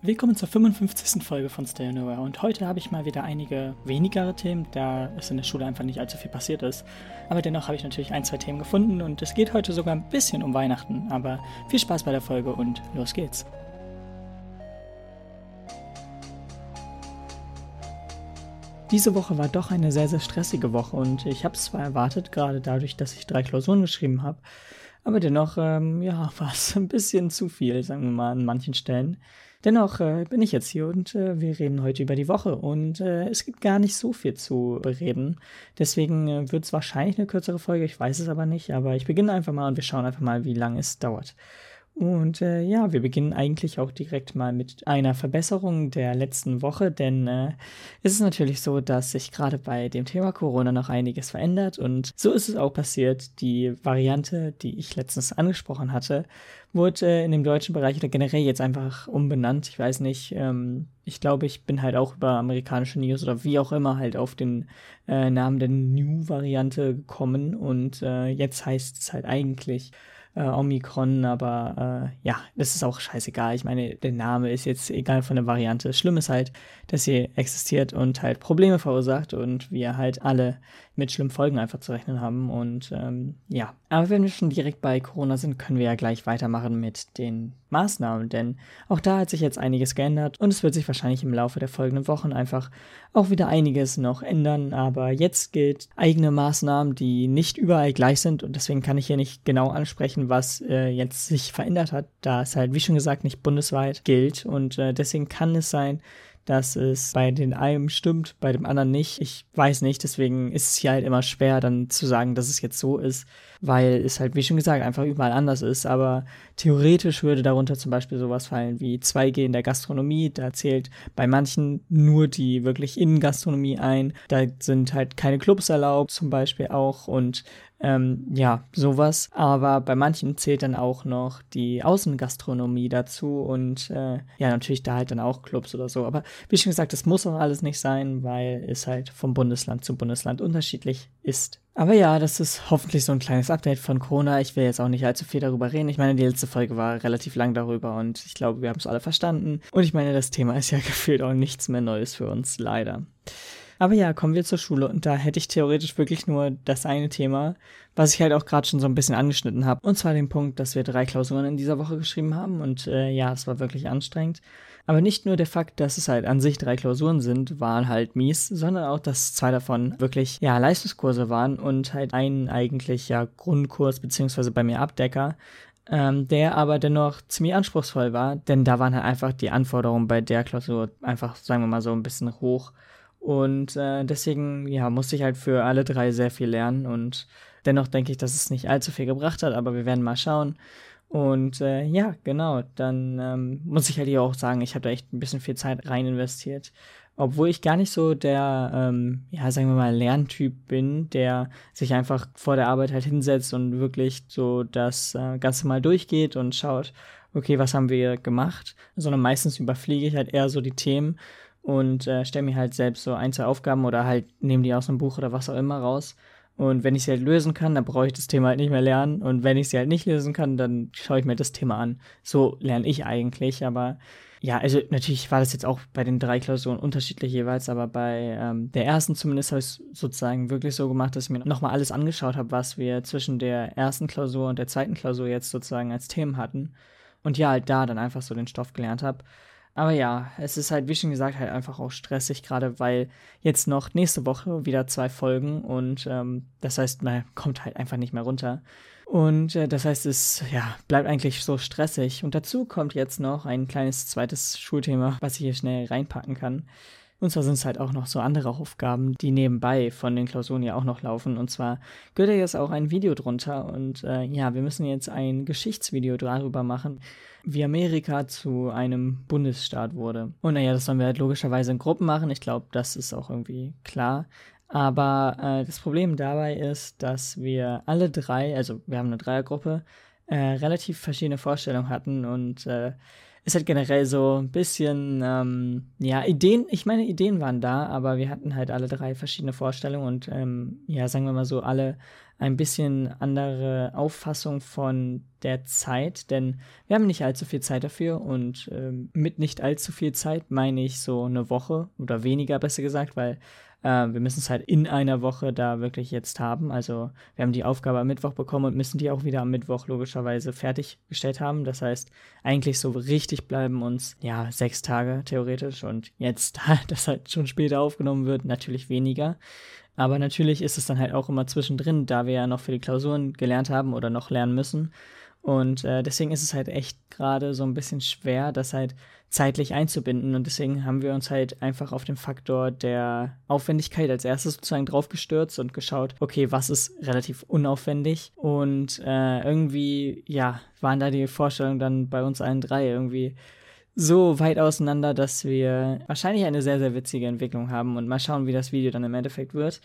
Willkommen zur 55. Folge von Stay Nowhere und heute habe ich mal wieder einige wenigere Themen, da es in der Schule einfach nicht allzu viel passiert ist. Aber dennoch habe ich natürlich ein, zwei Themen gefunden und es geht heute sogar ein bisschen um Weihnachten. Aber viel Spaß bei der Folge und los geht's. Diese Woche war doch eine sehr, sehr stressige Woche und ich habe es zwar erwartet, gerade dadurch, dass ich drei Klausuren geschrieben habe, aber dennoch, ähm, ja, war es ein bisschen zu viel, sagen wir mal, an manchen Stellen. Dennoch äh, bin ich jetzt hier und äh, wir reden heute über die Woche und äh, es gibt gar nicht so viel zu bereden. Deswegen äh, wird es wahrscheinlich eine kürzere Folge, ich weiß es aber nicht, aber ich beginne einfach mal und wir schauen einfach mal, wie lange es dauert. Und äh, ja, wir beginnen eigentlich auch direkt mal mit einer Verbesserung der letzten Woche, denn äh, es ist natürlich so, dass sich gerade bei dem Thema Corona noch einiges verändert und so ist es auch passiert. Die Variante, die ich letztens angesprochen hatte, wurde äh, in dem deutschen Bereich oder generell jetzt einfach umbenannt. Ich weiß nicht, ähm, ich glaube, ich bin halt auch über amerikanische News oder wie auch immer halt auf den äh, Namen der New-Variante gekommen und äh, jetzt heißt es halt eigentlich äh, Omikron, aber äh, ja, das ist auch scheißegal. Ich meine, der Name ist jetzt egal von der Variante. Schlimm ist halt, dass sie existiert und halt Probleme verursacht und wir halt alle mit schlimmen Folgen einfach zu rechnen haben. Und ähm, ja, aber wenn wir schon direkt bei Corona sind, können wir ja gleich weitermachen mit den Maßnahmen, denn auch da hat sich jetzt einiges geändert und es wird sich wahrscheinlich im Laufe der folgenden Wochen einfach auch wieder einiges noch ändern. Aber jetzt gilt eigene Maßnahmen, die nicht überall gleich sind und deswegen kann ich hier nicht genau ansprechen, was äh, jetzt sich verändert hat, da es halt, wie schon gesagt, nicht bundesweit gilt und äh, deswegen kann es sein, dass es bei den einen stimmt, bei dem anderen nicht. Ich weiß nicht, deswegen ist es hier halt immer schwer, dann zu sagen, dass es jetzt so ist, weil es halt, wie schon gesagt, einfach überall anders ist. Aber theoretisch würde darunter zum Beispiel sowas fallen wie 2G in der Gastronomie. Da zählt bei manchen nur die wirklich Innengastronomie ein. Da sind halt keine Clubs erlaubt, zum Beispiel auch. Und ähm, ja, sowas. Aber bei manchen zählt dann auch noch die Außengastronomie dazu und äh, ja, natürlich da halt dann auch Clubs oder so. Aber wie schon gesagt, das muss auch alles nicht sein, weil es halt vom Bundesland zu Bundesland unterschiedlich ist. Aber ja, das ist hoffentlich so ein kleines Update von Corona. Ich will jetzt auch nicht allzu viel darüber reden. Ich meine, die letzte Folge war relativ lang darüber und ich glaube, wir haben es alle verstanden. Und ich meine, das Thema ist ja gefühlt auch nichts mehr Neues für uns, leider. Aber ja, kommen wir zur Schule und da hätte ich theoretisch wirklich nur das eine Thema, was ich halt auch gerade schon so ein bisschen angeschnitten habe. Und zwar den Punkt, dass wir drei Klausuren in dieser Woche geschrieben haben und äh, ja, es war wirklich anstrengend. Aber nicht nur der Fakt, dass es halt an sich drei Klausuren sind, waren halt mies, sondern auch, dass zwei davon wirklich, ja, Leistungskurse waren und halt ein eigentlich ja Grundkurs, beziehungsweise bei mir Abdecker, ähm, der aber dennoch ziemlich anspruchsvoll war, denn da waren halt einfach die Anforderungen bei der Klausur einfach, sagen wir mal so, ein bisschen hoch und äh, deswegen, ja, musste ich halt für alle drei sehr viel lernen und dennoch denke ich, dass es nicht allzu viel gebracht hat, aber wir werden mal schauen. Und äh, ja, genau, dann ähm, muss ich halt hier auch sagen, ich habe da echt ein bisschen viel Zeit rein investiert. Obwohl ich gar nicht so der, ähm, ja, sagen wir mal, Lerntyp bin, der sich einfach vor der Arbeit halt hinsetzt und wirklich so das äh, Ganze mal durchgeht und schaut, okay, was haben wir gemacht, sondern meistens überfliege ich halt eher so die Themen und äh, stelle mir halt selbst so ein, zwei Aufgaben oder halt nehme die aus einem Buch oder was auch immer raus. Und wenn ich sie halt lösen kann, dann brauche ich das Thema halt nicht mehr lernen. Und wenn ich sie halt nicht lösen kann, dann schaue ich mir das Thema an. So lerne ich eigentlich. Aber ja, also natürlich war das jetzt auch bei den drei Klausuren unterschiedlich jeweils, aber bei ähm, der ersten zumindest habe ich es sozusagen wirklich so gemacht, dass ich mir nochmal alles angeschaut habe, was wir zwischen der ersten Klausur und der zweiten Klausur jetzt sozusagen als Themen hatten. Und ja, halt da dann einfach so den Stoff gelernt habe. Aber ja, es ist halt, wie schon gesagt, halt einfach auch stressig, gerade weil jetzt noch nächste Woche wieder zwei Folgen und ähm, das heißt, man kommt halt einfach nicht mehr runter. Und äh, das heißt, es ja, bleibt eigentlich so stressig. Und dazu kommt jetzt noch ein kleines zweites Schulthema, was ich hier schnell reinpacken kann. Und zwar sind es halt auch noch so andere Aufgaben, die nebenbei von den Klausuren ja auch noch laufen. Und zwar gehört ja jetzt auch ein Video drunter. Und äh, ja, wir müssen jetzt ein Geschichtsvideo darüber machen, wie Amerika zu einem Bundesstaat wurde. Und naja, das sollen wir halt logischerweise in Gruppen machen. Ich glaube, das ist auch irgendwie klar. Aber äh, das Problem dabei ist, dass wir alle drei, also wir haben eine Dreiergruppe, äh, relativ verschiedene Vorstellungen hatten und äh, ist halt generell so ein bisschen, ähm, ja, Ideen, ich meine, Ideen waren da, aber wir hatten halt alle drei verschiedene Vorstellungen und, ähm, ja, sagen wir mal so, alle ein bisschen andere Auffassung von der Zeit, denn wir haben nicht allzu viel Zeit dafür und äh, mit nicht allzu viel Zeit meine ich so eine Woche oder weniger besser gesagt, weil äh, wir müssen es halt in einer Woche da wirklich jetzt haben. Also wir haben die Aufgabe am Mittwoch bekommen und müssen die auch wieder am Mittwoch logischerweise fertiggestellt haben. Das heißt, eigentlich so richtig bleiben uns ja sechs Tage theoretisch und jetzt, das halt schon später aufgenommen wird, natürlich weniger. Aber natürlich ist es dann halt auch immer zwischendrin, da wir ja noch für die Klausuren gelernt haben oder noch lernen müssen. Und äh, deswegen ist es halt echt gerade so ein bisschen schwer, das halt zeitlich einzubinden. Und deswegen haben wir uns halt einfach auf den Faktor der Aufwendigkeit als erstes sozusagen draufgestürzt und geschaut, okay, was ist relativ unaufwendig? Und äh, irgendwie, ja, waren da die Vorstellungen dann bei uns allen drei irgendwie so weit auseinander, dass wir wahrscheinlich eine sehr, sehr witzige Entwicklung haben und mal schauen, wie das Video dann im Endeffekt wird.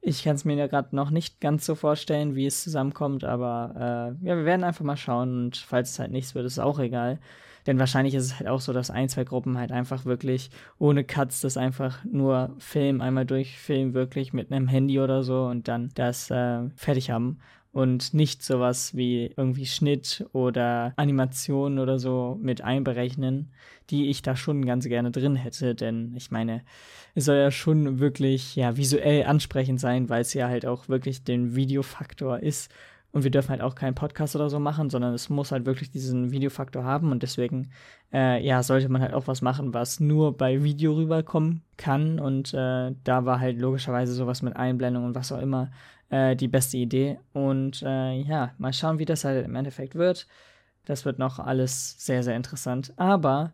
Ich kann es mir ja gerade noch nicht ganz so vorstellen, wie es zusammenkommt, aber äh, ja, wir werden einfach mal schauen und falls es halt nichts wird, ist es auch egal. Denn wahrscheinlich ist es halt auch so, dass ein, zwei Gruppen halt einfach wirklich ohne Cuts das einfach nur Film einmal durchfilmen, wirklich mit einem Handy oder so und dann das äh, fertig haben und nicht sowas wie irgendwie Schnitt oder Animation oder so mit einberechnen, die ich da schon ganz gerne drin hätte, denn ich meine, es soll ja schon wirklich ja visuell ansprechend sein, weil es ja halt auch wirklich den Videofaktor ist. Und wir dürfen halt auch keinen Podcast oder so machen, sondern es muss halt wirklich diesen Videofaktor haben. Und deswegen, äh, ja, sollte man halt auch was machen, was nur bei Video rüberkommen kann. Und äh, da war halt logischerweise sowas mit Einblendung und was auch immer äh, die beste Idee und äh, ja, mal schauen, wie das halt im Endeffekt wird. Das wird noch alles sehr, sehr interessant, aber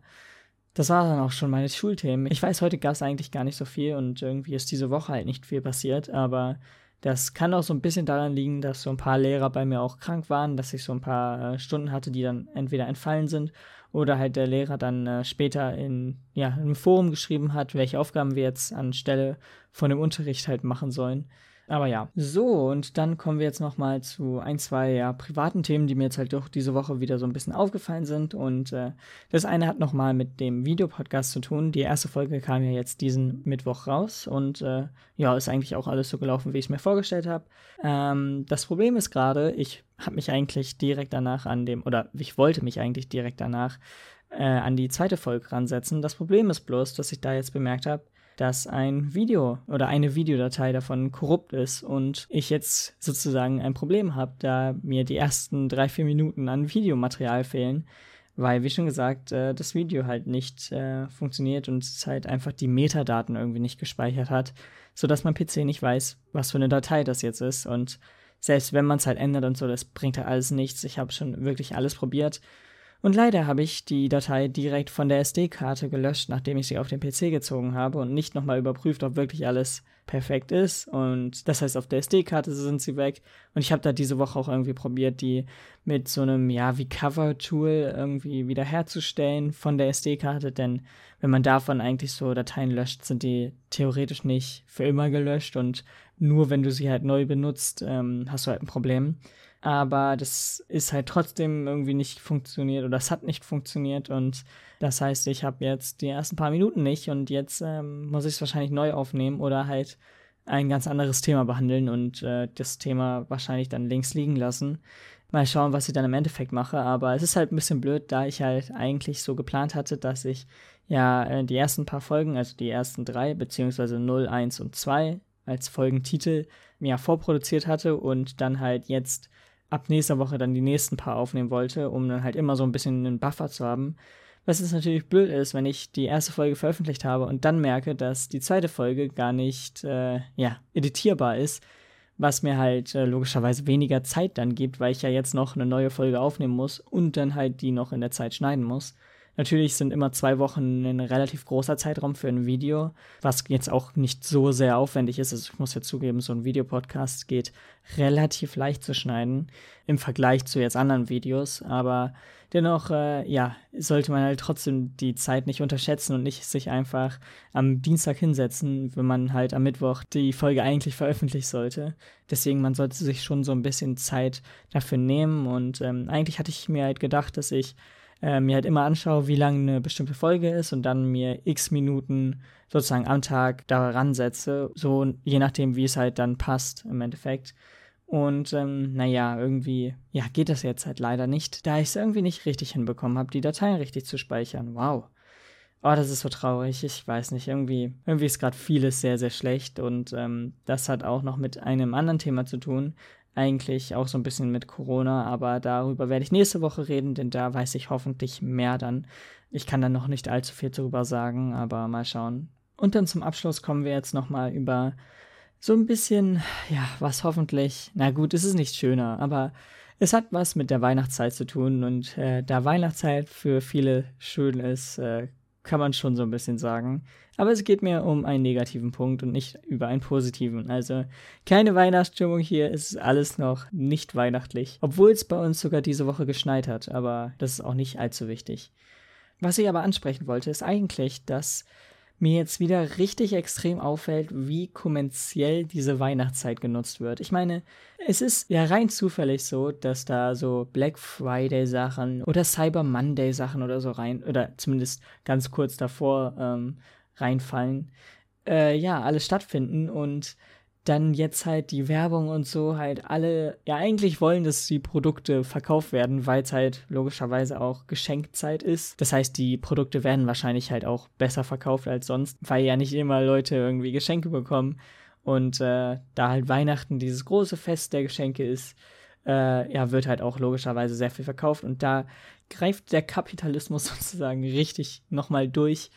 das war dann auch schon meine Schulthemen. Ich weiß, heute gab es eigentlich gar nicht so viel und irgendwie ist diese Woche halt nicht viel passiert, aber das kann auch so ein bisschen daran liegen, dass so ein paar Lehrer bei mir auch krank waren, dass ich so ein paar äh, Stunden hatte, die dann entweder entfallen sind oder halt der Lehrer dann äh, später in ja, im Forum geschrieben hat, welche Aufgaben wir jetzt anstelle von dem Unterricht halt machen sollen. Aber ja, so und dann kommen wir jetzt nochmal zu ein, zwei ja, privaten Themen, die mir jetzt halt doch diese Woche wieder so ein bisschen aufgefallen sind. Und äh, das eine hat nochmal mit dem Videopodcast zu tun. Die erste Folge kam ja jetzt diesen Mittwoch raus und äh, ja, ist eigentlich auch alles so gelaufen, wie ich es mir vorgestellt habe. Ähm, das Problem ist gerade, ich habe mich eigentlich direkt danach an dem, oder ich wollte mich eigentlich direkt danach äh, an die zweite Folge ransetzen. Das Problem ist bloß, dass ich da jetzt bemerkt habe, dass ein Video oder eine Videodatei davon korrupt ist und ich jetzt sozusagen ein Problem habe, da mir die ersten drei, vier Minuten an Videomaterial fehlen, weil, wie schon gesagt, äh, das Video halt nicht äh, funktioniert und es halt einfach die Metadaten irgendwie nicht gespeichert hat, sodass mein PC nicht weiß, was für eine Datei das jetzt ist und selbst wenn man es halt ändert und so, das bringt halt alles nichts. Ich habe schon wirklich alles probiert und leider habe ich die Datei direkt von der SD-Karte gelöscht, nachdem ich sie auf den PC gezogen habe und nicht nochmal überprüft, ob wirklich alles perfekt ist. Und das heißt, auf der SD-Karte sind sie weg. Und ich habe da diese Woche auch irgendwie probiert, die mit so einem, ja, wie Cover-Tool irgendwie wiederherzustellen von der SD-Karte. Denn wenn man davon eigentlich so Dateien löscht, sind die theoretisch nicht für immer gelöscht. Und nur wenn du sie halt neu benutzt, ähm, hast du halt ein Problem aber das ist halt trotzdem irgendwie nicht funktioniert oder es hat nicht funktioniert und das heißt, ich habe jetzt die ersten paar Minuten nicht und jetzt ähm, muss ich es wahrscheinlich neu aufnehmen oder halt ein ganz anderes Thema behandeln und äh, das Thema wahrscheinlich dann links liegen lassen. Mal schauen, was ich dann im Endeffekt mache, aber es ist halt ein bisschen blöd, da ich halt eigentlich so geplant hatte, dass ich ja äh, die ersten paar Folgen, also die ersten drei, beziehungsweise 0, 1 und 2 als Folgentitel mir vorproduziert hatte und dann halt jetzt ab nächster Woche dann die nächsten paar aufnehmen wollte, um dann halt immer so ein bisschen einen Buffer zu haben. Was jetzt natürlich blöd ist, wenn ich die erste Folge veröffentlicht habe und dann merke, dass die zweite Folge gar nicht, äh, ja, editierbar ist, was mir halt äh, logischerweise weniger Zeit dann gibt, weil ich ja jetzt noch eine neue Folge aufnehmen muss und dann halt die noch in der Zeit schneiden muss. Natürlich sind immer zwei Wochen ein relativ großer Zeitraum für ein Video, was jetzt auch nicht so sehr aufwendig ist. Also ich muss ja zugeben, so ein Videopodcast geht relativ leicht zu schneiden im Vergleich zu jetzt anderen Videos. Aber dennoch, äh, ja, sollte man halt trotzdem die Zeit nicht unterschätzen und nicht sich einfach am Dienstag hinsetzen, wenn man halt am Mittwoch die Folge eigentlich veröffentlichen sollte. Deswegen, man sollte sich schon so ein bisschen Zeit dafür nehmen. Und ähm, eigentlich hatte ich mir halt gedacht, dass ich äh, mir halt immer anschaue, wie lang eine bestimmte Folge ist und dann mir x Minuten sozusagen am Tag daran setze, so je nachdem, wie es halt dann passt im Endeffekt. Und ähm, naja, irgendwie, ja, geht das jetzt halt leider nicht, da ich es irgendwie nicht richtig hinbekommen habe, die Dateien richtig zu speichern. Wow. Oh, das ist so traurig. Ich weiß nicht, irgendwie, irgendwie ist gerade vieles sehr, sehr schlecht und ähm, das hat auch noch mit einem anderen Thema zu tun. Eigentlich auch so ein bisschen mit Corona, aber darüber werde ich nächste Woche reden, denn da weiß ich hoffentlich mehr dann. Ich kann da noch nicht allzu viel darüber sagen, aber mal schauen. Und dann zum Abschluss kommen wir jetzt nochmal über so ein bisschen, ja, was hoffentlich, na gut, es ist nicht schöner, aber es hat was mit der Weihnachtszeit zu tun und äh, da Weihnachtszeit für viele schön ist, äh, kann man schon so ein bisschen sagen. Aber es geht mir um einen negativen Punkt und nicht über einen positiven. Also keine Weihnachtsstimmung hier, es ist alles noch nicht weihnachtlich. Obwohl es bei uns sogar diese Woche geschneit hat, aber das ist auch nicht allzu wichtig. Was ich aber ansprechen wollte, ist eigentlich, dass mir jetzt wieder richtig extrem auffällt, wie kommerziell diese Weihnachtszeit genutzt wird. Ich meine, es ist ja rein zufällig so, dass da so Black Friday Sachen oder Cyber Monday Sachen oder so rein, oder zumindest ganz kurz davor ähm, reinfallen, äh, ja, alles stattfinden und dann jetzt halt die Werbung und so halt alle ja eigentlich wollen, dass die Produkte verkauft werden, weil es halt logischerweise auch Geschenkzeit ist. Das heißt, die Produkte werden wahrscheinlich halt auch besser verkauft als sonst, weil ja nicht immer Leute irgendwie Geschenke bekommen. Und äh, da halt Weihnachten dieses große Fest der Geschenke ist, äh, ja, wird halt auch logischerweise sehr viel verkauft. Und da greift der Kapitalismus sozusagen richtig nochmal durch.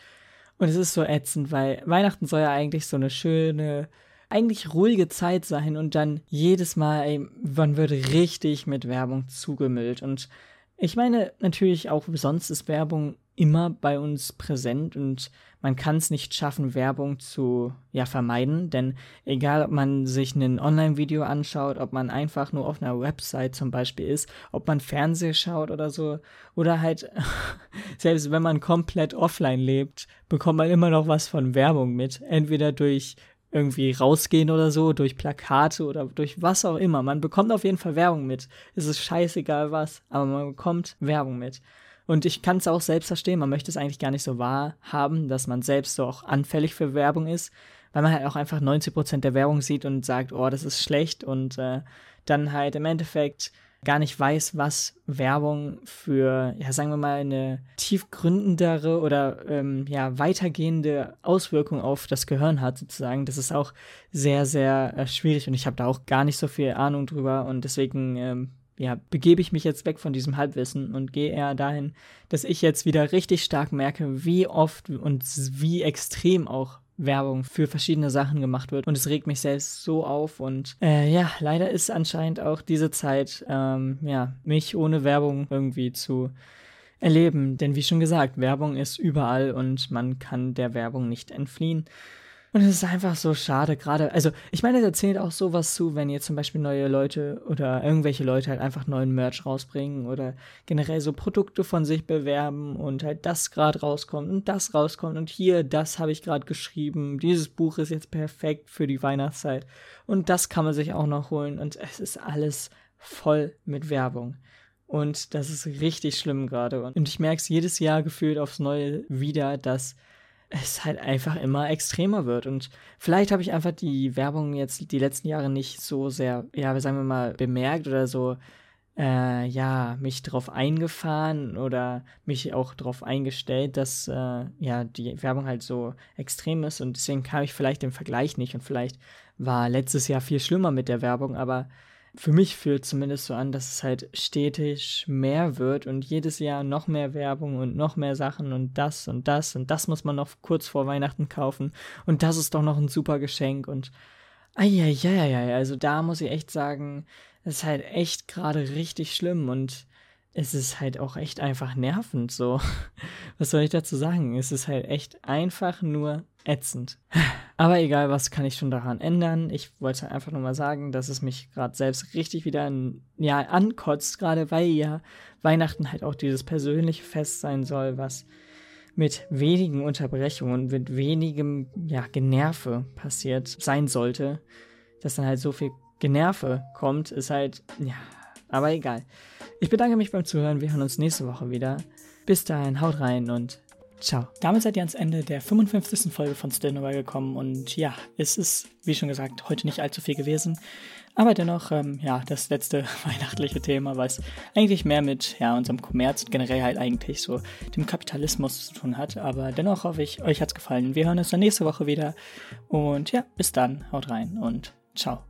Und es ist so ätzend, weil Weihnachten soll ja eigentlich so eine schöne, eigentlich ruhige Zeit sein und dann jedes Mal, ey, man wird richtig mit Werbung zugemüllt. Und ich meine, natürlich auch sonst ist Werbung immer bei uns präsent und man kann es nicht schaffen, Werbung zu ja, vermeiden, denn egal, ob man sich ein Online-Video anschaut, ob man einfach nur auf einer Website zum Beispiel ist, ob man Fernseh schaut oder so, oder halt, selbst wenn man komplett offline lebt, bekommt man immer noch was von Werbung mit, entweder durch irgendwie rausgehen oder so, durch Plakate oder durch was auch immer. Man bekommt auf jeden Fall Werbung mit. Es ist scheißegal was, aber man bekommt Werbung mit. Und ich kann es auch selbst verstehen, man möchte es eigentlich gar nicht so wahrhaben, dass man selbst so auch anfällig für Werbung ist, weil man halt auch einfach 90% der Werbung sieht und sagt, oh, das ist schlecht und äh, dann halt im Endeffekt gar nicht weiß, was Werbung für, ja, sagen wir mal, eine tiefgründendere oder ähm, ja, weitergehende Auswirkung auf das Gehirn hat, sozusagen. Das ist auch sehr, sehr äh, schwierig und ich habe da auch gar nicht so viel Ahnung drüber und deswegen ähm, ja, begebe ich mich jetzt weg von diesem Halbwissen und gehe eher dahin, dass ich jetzt wieder richtig stark merke, wie oft und wie extrem auch Werbung für verschiedene Sachen gemacht wird. Und es regt mich selbst so auf. Und äh, ja, leider ist anscheinend auch diese Zeit, ähm, ja, mich ohne Werbung irgendwie zu erleben. Denn wie schon gesagt, Werbung ist überall und man kann der Werbung nicht entfliehen. Und es ist einfach so schade, gerade, also ich meine, es erzählt auch sowas zu, wenn ihr zum Beispiel neue Leute oder irgendwelche Leute halt einfach neuen Merch rausbringen oder generell so Produkte von sich bewerben und halt das gerade rauskommt und das rauskommt und hier, das habe ich gerade geschrieben, dieses Buch ist jetzt perfekt für die Weihnachtszeit und das kann man sich auch noch holen und es ist alles voll mit Werbung. Und das ist richtig schlimm gerade. Und ich merke es jedes Jahr gefühlt aufs Neue wieder, dass es halt einfach immer extremer wird. Und vielleicht habe ich einfach die Werbung jetzt die letzten Jahre nicht so sehr, ja, sagen wir mal, bemerkt oder so, äh, ja, mich drauf eingefahren oder mich auch darauf eingestellt, dass äh, ja die Werbung halt so extrem ist. Und deswegen kam ich vielleicht den Vergleich nicht. Und vielleicht war letztes Jahr viel schlimmer mit der Werbung, aber für mich fühlt zumindest so an, dass es halt stetig mehr wird und jedes Jahr noch mehr Werbung und noch mehr Sachen und das und das und das muss man noch kurz vor Weihnachten kaufen und das ist doch noch ein super Geschenk und ja, also da muss ich echt sagen, es ist halt echt gerade richtig schlimm und es ist halt auch echt einfach nervend so. Was soll ich dazu sagen? Es ist halt echt einfach nur ätzend. Aber egal, was kann ich schon daran ändern? Ich wollte einfach nur mal sagen, dass es mich gerade selbst richtig wieder ja, ankotzt, gerade weil ja Weihnachten halt auch dieses persönliche Fest sein soll, was mit wenigen Unterbrechungen, mit wenigem ja, Generve passiert sein sollte. Dass dann halt so viel Generve kommt, ist halt, ja, aber egal. Ich bedanke mich beim Zuhören. Wir hören uns nächste Woche wieder. Bis dahin, haut rein und Ciao. Damit seid ihr ans Ende der 55. Folge von Still Nowhere gekommen und ja, es ist, wie schon gesagt, heute nicht allzu viel gewesen. Aber dennoch, ähm, ja, das letzte weihnachtliche Thema, was eigentlich mehr mit ja, unserem Kommerz und generell halt eigentlich so dem Kapitalismus zu tun hat. Aber dennoch hoffe ich, euch hat's gefallen. Wir hören uns dann nächste Woche wieder. Und ja, bis dann, haut rein und ciao.